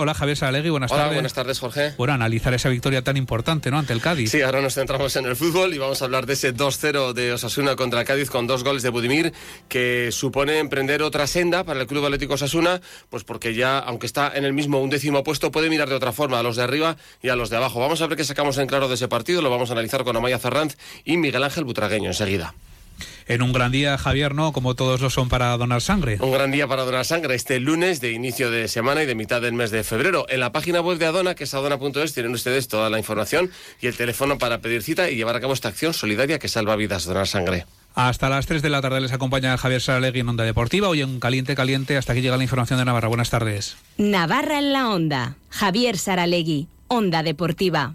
Hola Javier Salegui, buenas Hola, tardes. buenas tardes, Jorge. Bueno, analizar esa victoria tan importante, ¿no? Ante el Cádiz. Sí, ahora nos centramos en el fútbol y vamos a hablar de ese 2-0 de Osasuna contra el Cádiz con dos goles de Budimir que supone emprender otra senda para el Club Atlético Osasuna, pues porque ya, aunque está en el mismo undécimo puesto, puede mirar de otra forma a los de arriba y a los de abajo. Vamos a ver qué sacamos en claro de ese partido, lo vamos a analizar con Amaya Ferranz y Miguel Ángel Butragueño enseguida. En un gran día, Javier, ¿no? Como todos lo son para donar sangre. Un gran día para donar sangre este lunes de inicio de semana y de mitad del mes de febrero. En la página web de Adona, que es adona.es, tienen ustedes toda la información y el teléfono para pedir cita y llevar a cabo esta acción solidaria que salva vidas, donar sangre. Hasta las 3 de la tarde les acompaña Javier Saralegui en Onda Deportiva. Hoy en Caliente Caliente, hasta aquí llega la información de Navarra. Buenas tardes. Navarra en la Onda. Javier Saralegui, Onda Deportiva.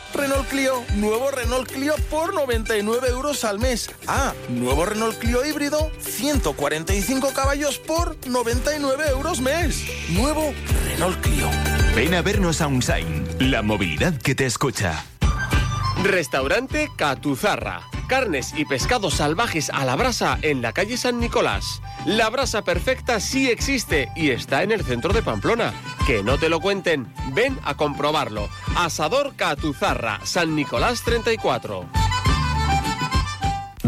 Renault Clio, nuevo Renault Clio por 99 euros al mes. Ah, nuevo Renault Clio híbrido, 145 caballos por 99 euros mes. Nuevo Renault Clio. Ven a vernos a Unsign, la movilidad que te escucha. Restaurante Catuzarra. Carnes y pescados salvajes a la brasa en la calle San Nicolás. La brasa perfecta sí existe y está en el centro de Pamplona. Que no te lo cuenten, ven a comprobarlo. Asador Catuzarra, San Nicolás 34.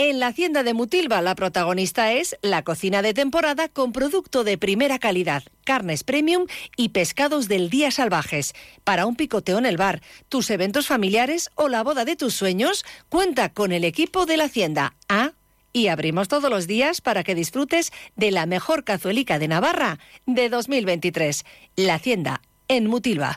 En la hacienda de Mutilva la protagonista es la cocina de temporada con producto de primera calidad, carnes premium y pescados del día salvajes. Para un picoteo en el bar, tus eventos familiares o la boda de tus sueños, cuenta con el equipo de la hacienda. Ah, y abrimos todos los días para que disfrutes de la mejor cazuelica de Navarra de 2023. La hacienda en Mutilva.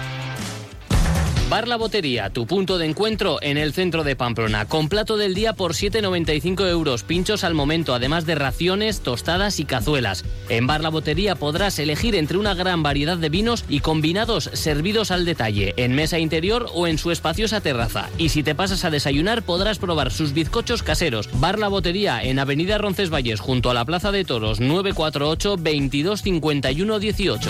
Bar La Botería, tu punto de encuentro en el centro de Pamplona, con plato del día por 7,95 euros, pinchos al momento, además de raciones, tostadas y cazuelas. En Bar La Botería podrás elegir entre una gran variedad de vinos y combinados servidos al detalle, en mesa interior o en su espaciosa terraza. Y si te pasas a desayunar podrás probar sus bizcochos caseros. Bar La Botería en Avenida Roncesvalles, junto a la Plaza de Toros, 948 22 51 18.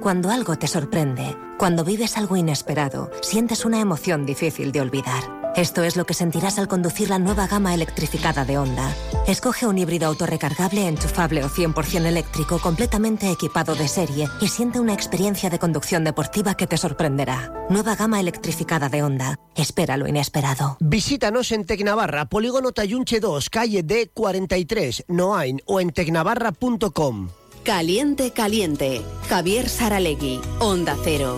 Cuando algo te sorprende, cuando vives algo inesperado, sientes una emoción difícil de olvidar. Esto es lo que sentirás al conducir la nueva gama electrificada de Honda. Escoge un híbrido autorrecargable, enchufable o 100% eléctrico completamente equipado de serie y siente una experiencia de conducción deportiva que te sorprenderá. Nueva gama electrificada de Honda. Espera lo inesperado. Visítanos en Tecnavarra, Polígono Tayunche 2, calle D43, Noain o en tecnavarra.com. Caliente, caliente. Javier Saralegui, Onda Cero.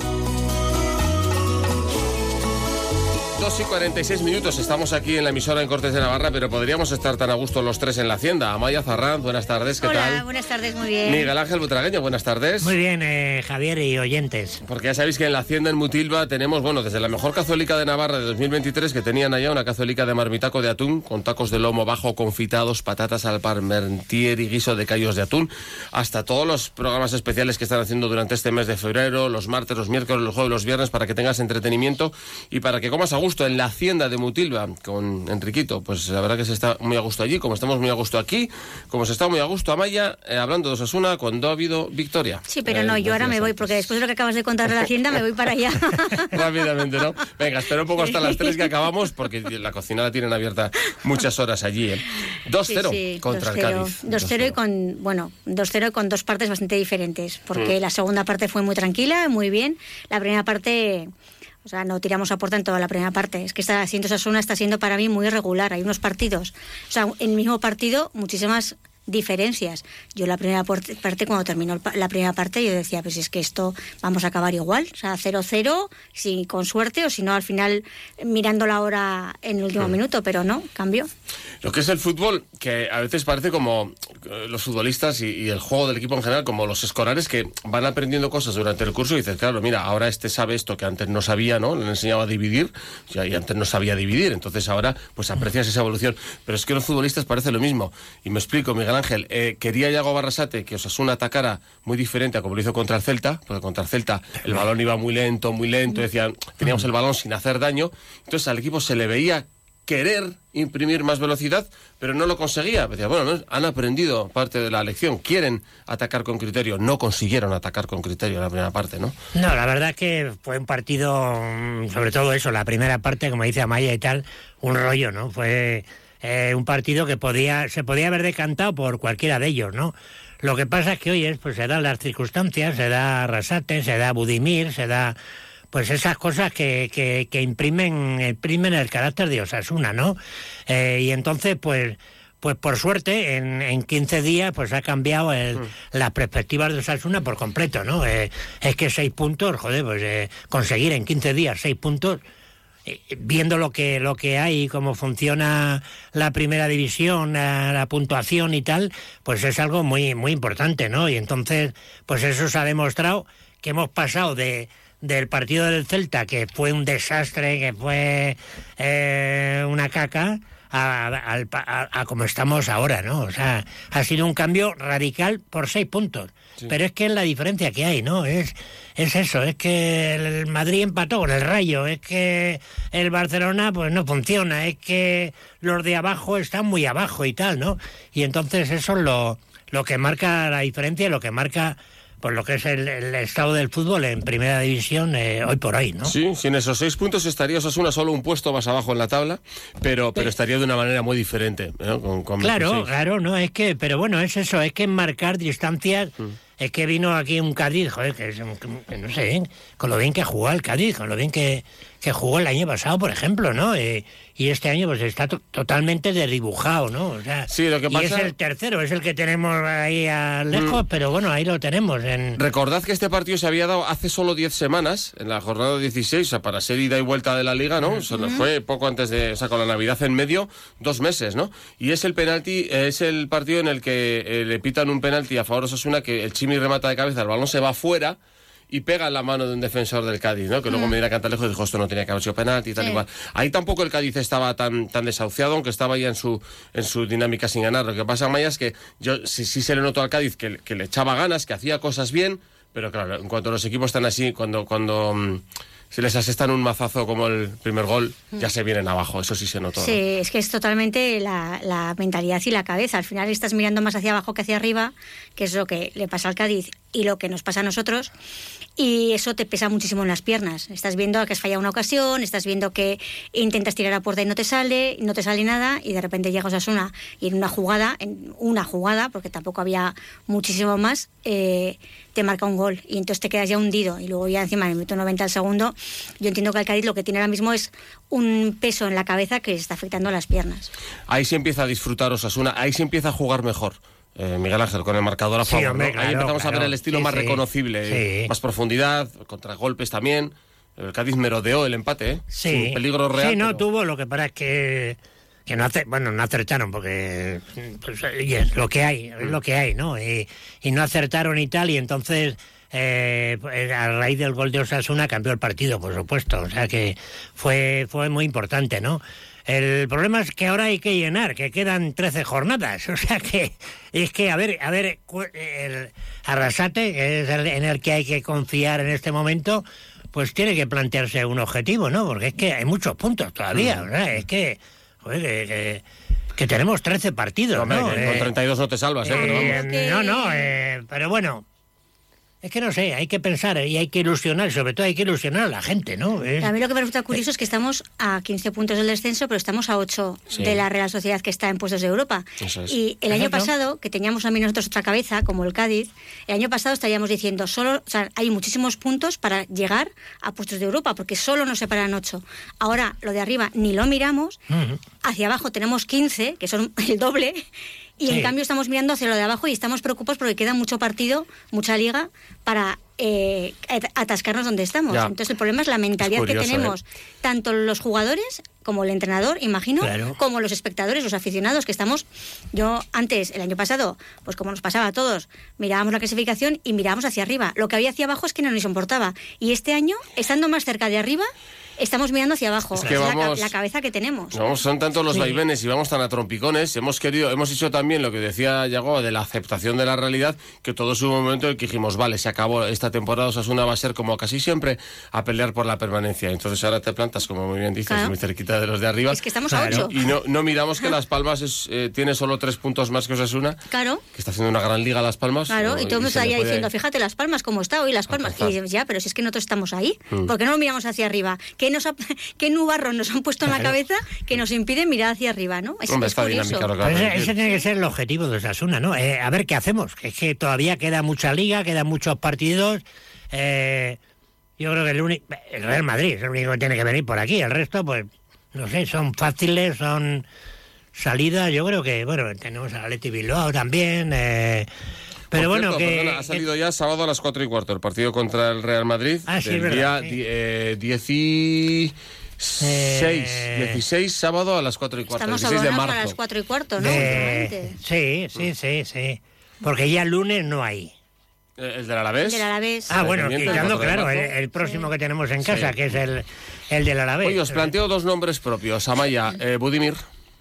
2 y 46 minutos. Estamos aquí en la emisora en Cortes de Navarra, pero podríamos estar tan a gusto los tres en la hacienda. Amaya Zarrán, buenas tardes, ¿qué Hola, tal? buenas tardes, muy bien. Miguel Ángel Butragueño, buenas tardes. Muy bien, eh, Javier y oyentes. Porque ya sabéis que en la hacienda en Mutilva tenemos, bueno, desde la mejor cazuelica de Navarra de 2023, que tenían allá una cazuelica de marmitaco de atún, con tacos de lomo bajo confitados, patatas al parmentier y guiso de callos de atún, hasta todos los programas especiales que están haciendo durante este mes de febrero, los martes, los miércoles, los jueves, los viernes, para que tengas entretenimiento y para que comas a gusto en la hacienda de Mutilva con Enriquito. Pues la verdad que se está muy a gusto allí, como estamos muy a gusto aquí, como se está muy a gusto Amaya, eh, hablando de Osasuna, cuando ha habido victoria. Sí, pero Eh, no, yo ahora me voy, porque después de lo que acabas de contar de la hacienda, me voy para allá. Rápidamente, ¿no? Venga, espera un poco hasta las 3 que acabamos, porque la cocina la tienen abierta muchas horas allí, ¿eh? 2-0 Sí, sí, contra el 2-0. Cádiz. 2-0 y con, bueno, 2-0 y con dos partes bastante diferentes, porque Mm. la segunda parte fue muy tranquila, muy bien. La primera parte, o sea, no tiramos a puerta en toda la primera parte. Es que está siendo Sasuna está siendo para mí muy irregular. Hay unos partidos, o sea, en el mismo partido, muchísimas diferencias. Yo la primera parte, cuando terminó la primera parte, yo decía, pues es que esto vamos a acabar igual, o sea, 0-0, si con suerte, o si no, al final mirando la hora en el último Mm. minuto, pero no, cambió. Lo que es el fútbol, que a veces parece como eh, los futbolistas y, y el juego del equipo en general, como los escolares que van aprendiendo cosas durante el curso y dices, claro, mira, ahora este sabe esto que antes no sabía, ¿no? Le enseñaba a dividir y y antes no sabía dividir, entonces ahora pues aprecias esa evolución. Pero es que los futbolistas parece lo mismo. Y me explico, Miguel Ángel, eh, quería Yago Barrasate que Osasuna atacara muy diferente a como lo hizo contra el Celta, porque contra el Celta el balón iba muy lento, muy lento, decían, teníamos el balón sin hacer daño, entonces al equipo se le veía querer imprimir más velocidad, pero no lo conseguía. Decía, bueno, ¿no? han aprendido parte de la lección, quieren atacar con criterio, no consiguieron atacar con criterio en la primera parte, ¿no? No, la verdad que fue un partido, mm, sobre todo eso, la primera parte, como dice Amaya y tal, un rollo, ¿no? Fue eh, un partido que podía, se podía haber decantado por cualquiera de ellos, ¿no? Lo que pasa es que hoy es, pues se dan las circunstancias, se da Rasate, se da Budimir, se da pues esas cosas que, que, que imprimen, imprimen el carácter de Osasuna, ¿no? Eh, y entonces, pues, pues por suerte, en, en 15 días, pues ha cambiado el, las perspectivas de Osasuna por completo, ¿no? Eh, es que seis puntos, joder, pues eh, conseguir en 15 días seis puntos, viendo lo que lo que hay, cómo funciona la primera división, la, la puntuación y tal, pues es algo muy muy importante, ¿no? Y entonces, pues eso se ha demostrado que hemos pasado de del partido del Celta, que fue un desastre, que fue eh, una caca, a, pa- a- a como estamos ahora, ¿no? O sea, ha sido un cambio radical por seis puntos. Pero es que es la diferencia que hay, ¿no? Es, es eso, es que el Madrid empató con el Rayo, es que el Barcelona pues no funciona, es que los de abajo están muy abajo y tal, ¿no? Y entonces eso es lo, lo que marca la diferencia, lo que marca pues lo que es el, el estado del fútbol en primera división eh, hoy por hoy, ¿no? Sí, sin esos seis puntos estaría Osasuna solo un puesto más abajo en la tabla, pero, pero estaría de una manera muy diferente. ¿no? Con, con Claro, 26. claro, no, es que, pero bueno, es eso, es que marcar distancias, es que vino aquí un Cádiz, joder, que, es un- que no sé, ¿eh? con lo bien que jugó el Cádiz, con lo bien que, que jugó el año pasado, por ejemplo, ¿no? Eh, y este año pues está to- totalmente derribujado, ¿no? O sea, Sí, lo que y es el tercero, es el que tenemos ahí a lejos, Mm. pero bueno, ahí lo tenemos. En... Recordad que este partido se había dado hace solo 10 semanas, en la jornada 16, o sea, para ser ida y vuelta de la liga, ¿no? O sea, fue poco antes de, o sea, con la Navidad en medio, dos meses, ¿no? Y es el penalti, es el partido en el que eh, le pitan un penalti a favor de Osasuna, que el Chimi remata de cabeza, el balón se va fuera y pega en la mano de un defensor del Cádiz, ¿no? Que luego Mm. me dirá Cantalejo y dijo, esto no tenía que haber sido penalti y tal Sí. igual. Ahí tampoco el Cádiz estaba tan, tan desahuciado, aunque estaba ya en su, en su dinámica sin ganar. Lo que pasa, Maya, es que yo sí, se le notó al Cádiz que, que le echaba ganas, que hacía cosas bien, pero claro, en cuanto los equipos están así, cuando, cuando se les asestan un mazazo como el primer gol, ya se vienen abajo, eso sí se notó. ¿no? Sí, es que es totalmente la, mentalidad y la cabeza. Al final estás mirando más hacia abajo que hacia arriba, que es lo que le pasa al Cádiz y lo que nos pasa a nosotros. Y eso te pesa muchísimo en las piernas. Estás viendo que has fallado una ocasión, estás viendo que intentas tirar a puerta y no te sale, no te sale nada, y de repente llegas a Osasuna y en una jugada, en una jugada, porque tampoco había muchísimo más, eh, te marca un gol y entonces te quedas ya hundido y luego ya encima en el minuto 90 al segundo yo entiendo que el Cádiz lo que tiene ahora mismo es un peso en la cabeza que está afectando a las piernas Ahí se empieza a disfrutar Osasuna, ahí se empieza a jugar mejor. Eh, Miguel Ángel, con el marcador a Sí, favor. hombre, ¿no? claro, ahí empezamos a ver claro. el estilo Sí, más sí. reconocible, Sí. más profundidad, contragolpes también. El Cádiz merodeó el empate, ¿eh? Sí. Sin peligro real. Sí, no pero- tuvo, lo que pasa es que, que no hace, bueno, no acertaron porque pues, y es lo que hay, es lo que hay, ¿no? Y, y no acertaron y tal, y entonces eh, pues, a raíz del gol de Osasuna cambió el partido, por supuesto. O sea que fue, fue muy importante, ¿no? El problema es que ahora hay que llenar, que quedan 13 jornadas. O sea que es que, a ver, a ver, el Arrasate, que es el en el que hay que confiar en este momento, pues tiene que plantearse un objetivo, ¿no? Porque es que hay muchos puntos todavía, ¿verdad? Es que, joder, que, que- que tenemos 13 partidos, Hombre, ¿no? que con Eh, 32 no te salvas, ¿eh? Pero vamos. eh, no, no, eh, pero bueno. Es que no sé, hay que pensar y hay que ilusionar, sobre todo hay que ilusionar a la gente, ¿no? Es- A mí lo que me resulta curioso es que estamos a 15 puntos del descenso, pero estamos a 8 Sí. de la Real Sociedad que está en puestos de Europa. Es. Y el año pasado, que teníamos también nosotros otra cabeza, como el Cádiz, el año pasado estaríamos diciendo, solo, o sea, hay muchísimos puntos para llegar a puestos de Europa, porque solo nos separan 8. Ahora, lo de arriba ni lo miramos, hacia abajo tenemos 15, que son el doble, y Sí. en cambio estamos mirando hacia lo de abajo y estamos preocupados porque queda mucho partido, mucha liga, para eh, at- atascarnos donde estamos. Ya. Entonces el problema es la mentalidad curioso, que tenemos, ¿eh? tanto los jugadores como el entrenador, imagino, Claro. como los espectadores, los aficionados que estamos. Yo antes, el año pasado, pues como nos pasaba a todos, mirábamos la clasificación y mirábamos hacia arriba. Lo que había hacia abajo es que no nos importaba. Y este año, estando más cerca de arriba, estamos mirando hacia abajo. Es que Es la vamos- la, cabeza que tenemos. Vamos, son tantos los Sí. vaivenes y vamos tan a trompicones. Hemos querido, hemos hecho también lo que decía Yago de la aceptación de la realidad, que todo hubo un momento en que dijimos, vale, se acabó esta temporada, Osasuna va a ser como casi siempre a pelear por la permanencia. Entonces ahora te plantas, como muy bien dices, Claro. muy cerquita de los de arriba. Es que estamos a ocho. Y no, no miramos que Las Palmas es, eh, tiene solo tres puntos más que Osasuna, Claro. que está haciendo una gran liga Las Palmas. Claro, ¿no? y todo el mundo puede- diciendo, fíjate, Las Palmas, cómo está hoy Las Palmas. Y Alcanzar. dices, ya, pero si es que nosotros estamos ahí, Mm. ¿por qué no lo miramos hacia arriba? ¿Qué, nos ha- qué nubarros nos han puesto en la cabeza que nos impide mirar hacia arriba, no? Es, curioso. que ese, ese tiene que ser el objetivo de Osasuna, ¿no? Eh, a ver qué hacemos. Es que todavía queda mucha liga, quedan muchos partidos. Eh, yo creo que el, único, el Real Madrid es el único que tiene que venir por aquí. El resto, pues, no sé, son fáciles, son salidas. Yo creo que, bueno, tenemos a Leti Bilbao también. eh, pero Por bueno, cierto, que, perdona, ha salido ya sábado a las 4 y cuarto el partido contra el Real Madrid. Ah, sí, del verdad, día sí. di- eh, 16, 16, sábado a las 4 y cuarto. Estamos 16 de marzo. a las cuatro y cuarto, ¿no? de- Últimamente. sí, sí, sí, sí. Porque ya el lunes no hay. Eh, ¿El del Alavés? Del Alavés. Ah, bueno, quitando, 4 claro, el, el próximo que tenemos en casa, Sí. que es el, el del Alavés. Oye, os planteo dos nombres propios. Amaya, eh, Budimir.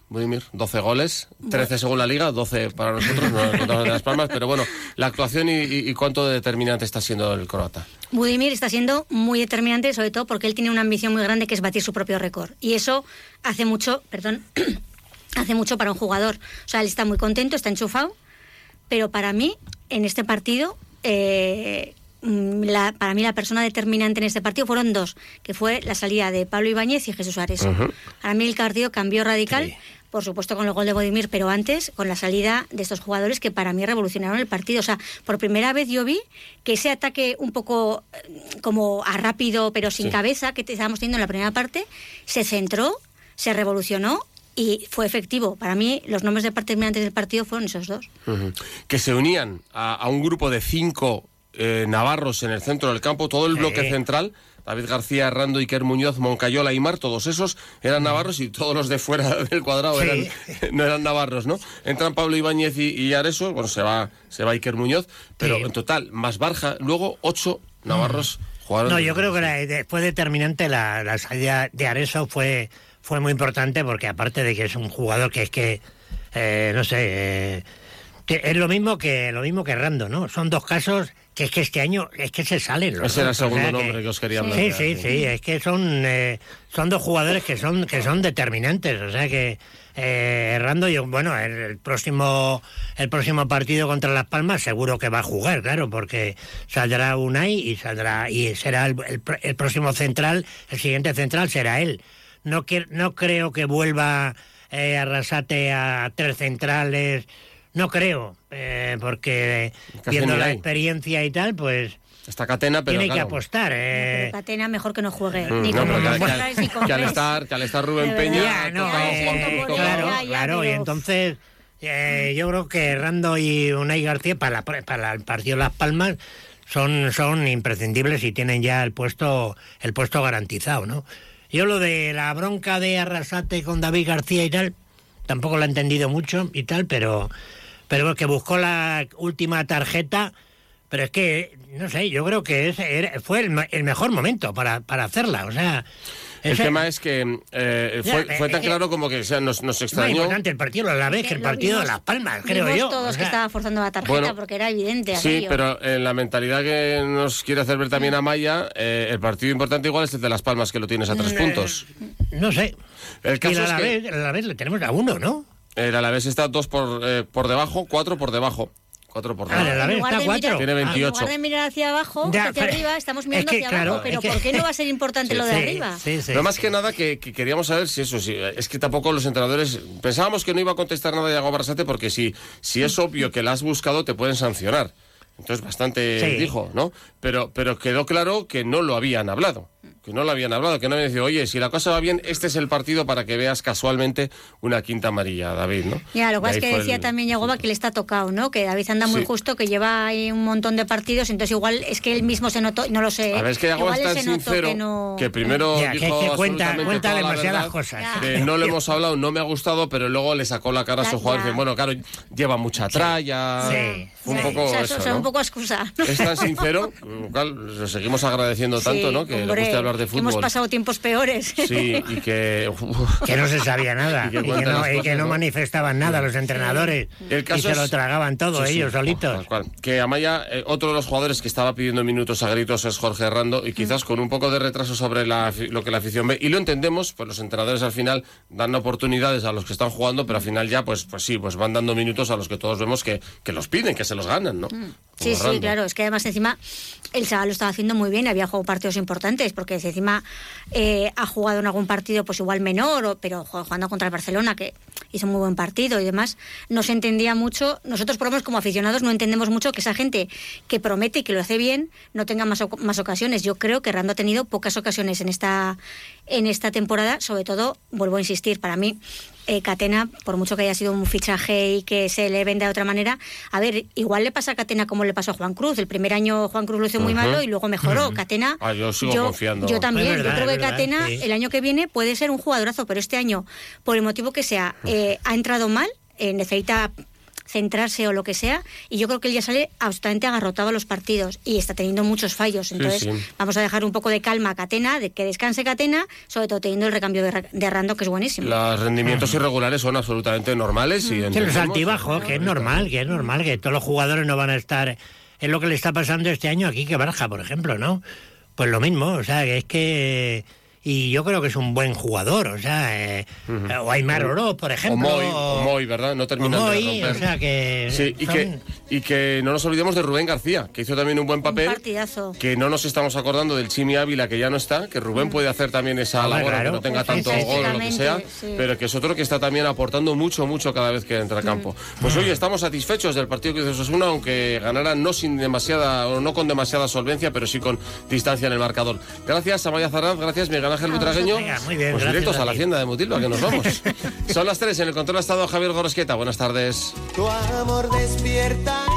Budimir, 12 goles, 13 según la liga, 12 para nosotros, no contamos de las palmas, pero bueno, la actuación y, y- cuánto de determinante está siendo el croata. Budimir está siendo muy determinante, sobre todo porque él tiene una ambición muy grande que es batir su propio récord. Y eso hace mucho, perdón, hace mucho para un jugador. O sea, él está muy contento, está enchufado, pero para mí, en este partido, eh, la- para mí la persona determinante en este partido fueron dos, que fue la salida de Pablo Ibáñez y Jesús Ares. Ujú. Para mí el partido cambió radical, por supuesto con el gol de Bodimir, pero antes con la salida de estos jugadores que para mí revolucionaron el partido. O sea, por primera vez yo vi que ese ataque un poco eh, como a rápido, pero sin Sí. cabeza, que estábamos teniendo en la primera parte, se centró, se revolucionó y fue efectivo. Para mí los nombres determinantes del partido fueron esos dos. Que se unían a, a un grupo de cinco eh, navarros en el centro del campo, todo el Sí. bloque central. David García, Hernando, Iker Muñoz, Moncayola y Mar, todos esos eran navarros y todos los de fuera del cuadrado Sí. eran, no eran navarros, ¿no? Entran Pablo Ibáñez y, y Areso, bueno, se va, se va Iker Muñoz, pero Sí. en total, más Barja, luego ocho navarros jugaron. No, yo creo que la- de- fue determinante la, la salida de Areso, fue, fue muy importante porque aparte de que es un jugador que es que, eh, no sé, eh, que es lo mismo que lo mismo que Rando, ¿no? Son dos casos que es que este año es que se salen los Ese era el o segundo sea nombre que os quería Sí, plantear, sí, sí. sí, es que son eh, son dos jugadores que son que son determinantes, o sea que eh, Rando yo bueno el, el próximo el próximo partido contra Las Palmas seguro que va a jugar, claro, porque saldrá Unai y saldrá y será el, el el próximo central, el siguiente central será él. No que, no creo que vuelva eh, Arrasate a tres centrales, no creo, eh, porque Casi viendo la experiencia y tal, pues Está Catena, pero tiene que apostar. eh. Pero Catena mejor que no juegue. Mm, ni no, con pero que, que- centrales, ni con que al estar, que al estar Rubén Peña, no, tocado eh, claro, ya, ya, claro, y pero- entonces eh, yo creo que Rando y Unai García para, la- para el partido de Las Palmas son, son imprescindibles y tienen ya el puesto, el puesto garantizado, ¿no? Yo lo de la bronca de Arrasate con David García y tal, tampoco lo he entendido mucho y tal, pero, pero que buscó la última tarjeta, pero es que, no sé, yo creo que ese fue el, el mejor momento para, para hacerla, o sea... El tema es que eh, fue, Ya, fue eh, tan eh, claro como que o sea, nos, nos Más extrañó. importante el partido de la vez que el partido de vimos- Las Palmas, creo vimos yo. todos o que sea, estaba forzando la tarjeta Bueno, porque era evidente. Sí, aquello. pero en la mentalidad que nos quiere hacer ver también Amaya, eh, el partido importante igual es el de Las Palmas, que lo tienes a tres Mm, puntos. No sé. El Y caso es que Alavés, el Alavés le tenemos a uno, ¿no? el Alavés está dos por, eh, por debajo, cuatro por debajo. Cuatro por debajo. Ah, En lugar de mirar- Tiene 28. En lugar de mirar hacia abajo, Ya, hacia pero- arriba, estamos es mirando que, hacia claro, abajo. Pero es que- ¿por qué no va a ser importante lo de Sí, arriba? sí, sí. Pero más que nada que, que queríamos saber si eso, sí, es que tampoco los entrenadores pensábamos que no iba a contestar nada de Yago Barrasate porque si, si es obvio que la has buscado te pueden sancionar. Entonces bastante Sí. dijo, ¿no? Pero, pero quedó claro que no lo habían hablado. Que no lo habían hablado, que no habían dicho, oye, si la cosa va bien, este es el partido para que veas casualmente una quinta amarilla, David, ¿no? Ya, lo pasa es que decía el- también Yagoba que le está tocado, ¿no? Que David anda muy Sí. justo, que lleva ahí un montón de partidos, entonces igual es que él mismo se notó, no lo sé. A ver, es que Yagoba es tan sincero que no... que primero Ya, que- dijo que cuenta- cuenta demasiadas cosas. que no le hemos hablado, no me ha gustado, pero luego le sacó la cara a su jugador y bueno, claro, lleva mucha tralla. Sí. Fue un Sí, poco o sea, eso, o sea, ¿no? un poco excusa. Es tan sincero, lo cual le seguimos agradeciendo tanto, Sí, ¿no? Que hombre, le guste hablar de que Hemos fútbol. pasado tiempos peores. Sí, y que... Que no se sabía nada. Y y que no, y manifestaban nada los entrenadores. El y caso se lo tragaban todo Sí, sí, ellos solitos. tal cual. Que Amaya, eh, otro de los jugadores que estaba pidiendo minutos a gritos es Jorge Herrando y quizás con un poco de retraso sobre la lo que la afición ve. Y lo entendemos, pues los entrenadores al final dan oportunidades a los que están jugando, pero al final ya, pues, pues sí, pues van dando minutos a los que todos vemos que, que los piden, que se los ganan, ¿no? Sí, Como sí, Herrando. claro. Es que además encima el chaval lo estaba haciendo muy bien, había jugado partidos importantes, porque encima eh, ha jugado en algún partido pues igual menor, pero jugando contra el Barcelona, que hizo un muy buen partido y demás, no se entendía mucho. Nosotros, por lo menos como aficionados, no entendemos mucho que esa gente que promete y que lo hace bien no tenga más, más ocasiones. Yo creo que Rando ha tenido pocas ocasiones en esta, en esta temporada, sobre todo, vuelvo a insistir, para mí eh, Catena, por mucho que haya sido un fichaje y que se le venda de otra manera, a ver, igual le pasa a Catena como le pasó a Juan Cruz. El primer año Juan Cruz lo hizo muy malo y luego mejoró. Catena. Ah, yo sigo confiando. Yo también. Verdad, yo creo que verdad, Catena sí. el año que viene puede ser un jugadorazo, pero este año, por el motivo que sea, eh, ha entrado mal, eh, necesita centrarse o lo que sea y yo creo que él ya sale absolutamente agarrotado a los partidos y está teniendo muchos fallos entonces sí. vamos a dejar un poco de calma a Catena de que descanse Catena sobre todo teniendo el recambio de, Ra- de Rando que es buenísimo Los rendimientos irregulares son absolutamente normales y Sí, los altibajos, que es normal, que es normal, que todos los jugadores no van a estar. Es lo que le está pasando este año aquí que Barja, por ejemplo, ¿no? Pues lo mismo, o sea, que es que. Y yo creo que es un buen jugador, o sea, eh, o Aymar Oroz, por O ejemplo. Moy, o Moy, ¿verdad? No terminan o de romper. o sea, que Sí, y son- que, y que no nos olvidemos de Rubén García, que hizo también un buen un papel. partidazo Que no nos estamos acordando del Chimi Ávila, que ya no está, que Rubén puede hacer también esa labor, claro. aunque no tenga tanto gol o lo que sea, sí. pero que es otro que está también aportando mucho, mucho cada vez que entra a campo. Pues oye, estamos satisfechos del partido que hizo Osasuna, aunque ganara no sin demasiada, o no con demasiada solvencia, pero sí con distancia en el marcador. Gracias, Amaya Zaraz, gracias, Miguel Ángel Butragueño. Venga, muy bien, Pues gracias directos a a la hacienda de Mutilva, que nos vamos. Son las tres en el control ha estado Javier Gorosqueta. Buenas tardes. Tu amor despierta